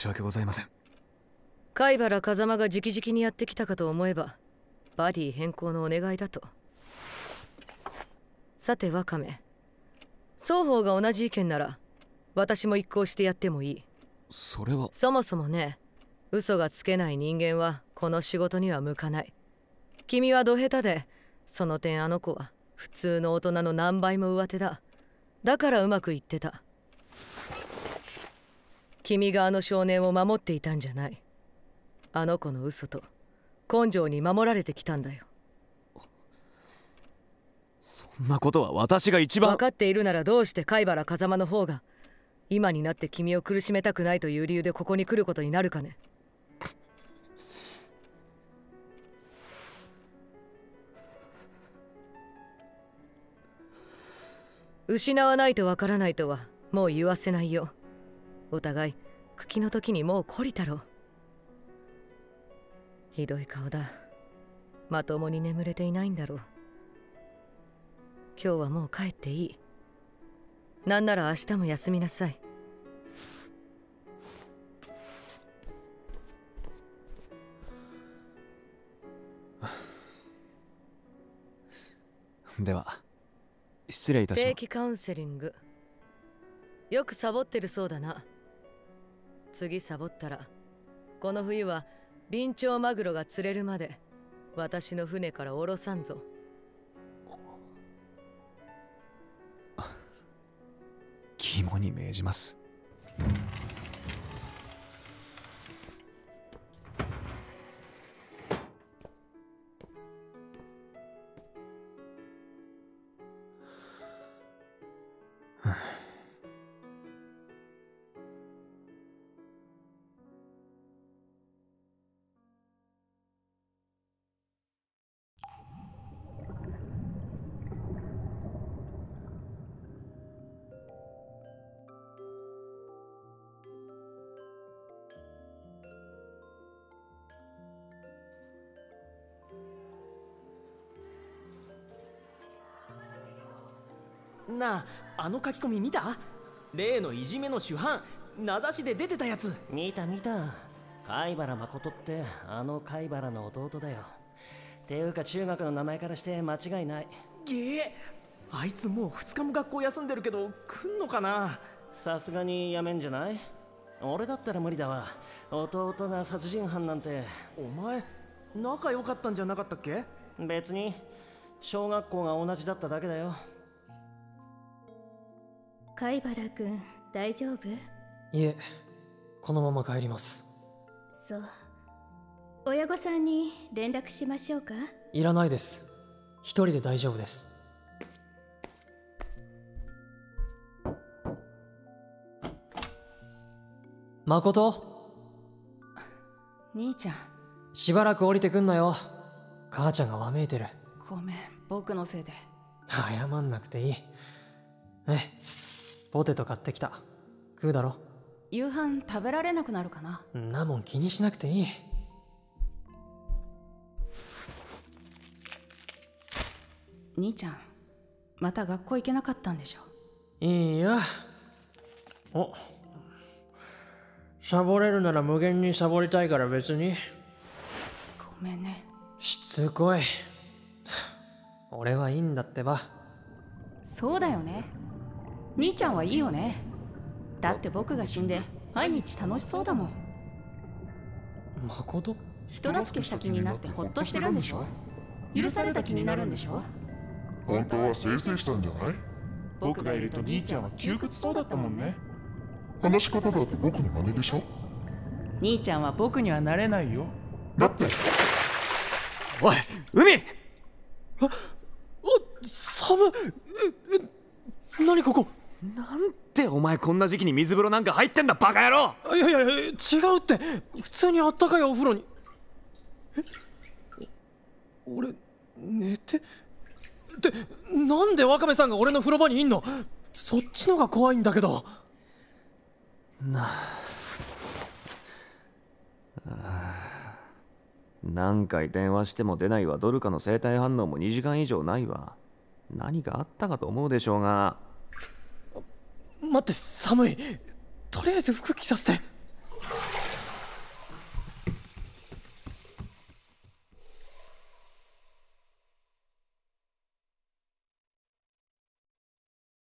申し訳ございません。貝原風間が直々にやってきたかと思えばバディ変更のお願いだと。さてワカメ双方が同じ意見なら私も一行してやってもいい。それは。そもそもね嘘がつけない人間はこの仕事には向かない。君はド下手でその点あの子は普通の大人の何倍も上手だ。だからうまくいってた君があの少年を守っていたんじゃない。あの子の嘘と根性に守られてきたんだよ。そんなことは私が一番。分かっているならどうして貝原風間の方が今になって君を苦しめたくないという理由でここに来ることになるかね。失わないとわからないとはもう言わせないよお互い茎の時にもう懲りたろひどい顔だ。まともに眠れていないんだろう。今日はもう帰っていい。なんなら明日も休みなさい。では失礼いたします。定期カウンセリング。よくサボってるそうだな次サボったらこの冬はビンチョウマグロが釣れるまで私の船から降ろさんぞ。肝に銘じます。なああの書き込み見た？例のいじめの主犯名指しで出てたやつ。見た見た。貝原誠ってあの貝原の弟だよ。ていうか中学の名前からして間違いない。げえ。あいつもう2日も学校休んでるけど来んのかな？さすがにやめんじゃない？俺だったら無理だわ。弟が殺人犯なんて。お前仲良かったんじゃなかったっけ？別に。小学校が同じだっただけだよ貝原君大丈夫？いえこのまま帰ります。そう。親御さんに連絡しましょうか？いらないです。一人で大丈夫です。誠兄ちゃん。しばらく降りてくんなよ。母ちゃんがわめいてる。ごめん僕のせいで。謝んなくていい。えポテト買ってきた。食うだろ。夕飯食べられなくなるかな。んなもん気にしなくていい。兄ちゃんまた学校行けなかったんでしょ？いいやお。サボれるなら無限にサボりたいから別に。ごめんね。しつこい。俺はいいんだってば。そうだよね兄ちゃんはいいよね。だって僕が死んで毎日楽しそうだもん。誠？人助けした気になってホッとしてるんでしょ？許された気になるんでしょ？本当はせいせいしたんじゃない？僕がいると兄ちゃんは窮屈そうだったもんね。話し方だと僕の真似でしょ？兄ちゃんは僕にはなれないよ。だって。おい海あ寒っえ何ここなんでお前こんな時期に水風呂なんか入ってんだバカ野郎！いやいや違うって。普通にあったかいお風呂に。え？俺寝て？ってなんでワカメさんが俺の風呂場にいんの？そっちのが怖いんだけど。なあ。何回電話しても出ないわ。ドルカの生体反応も2時間以上ないわ。何かあったかと思うでしょうが待って寒い。とりあえず服着させて。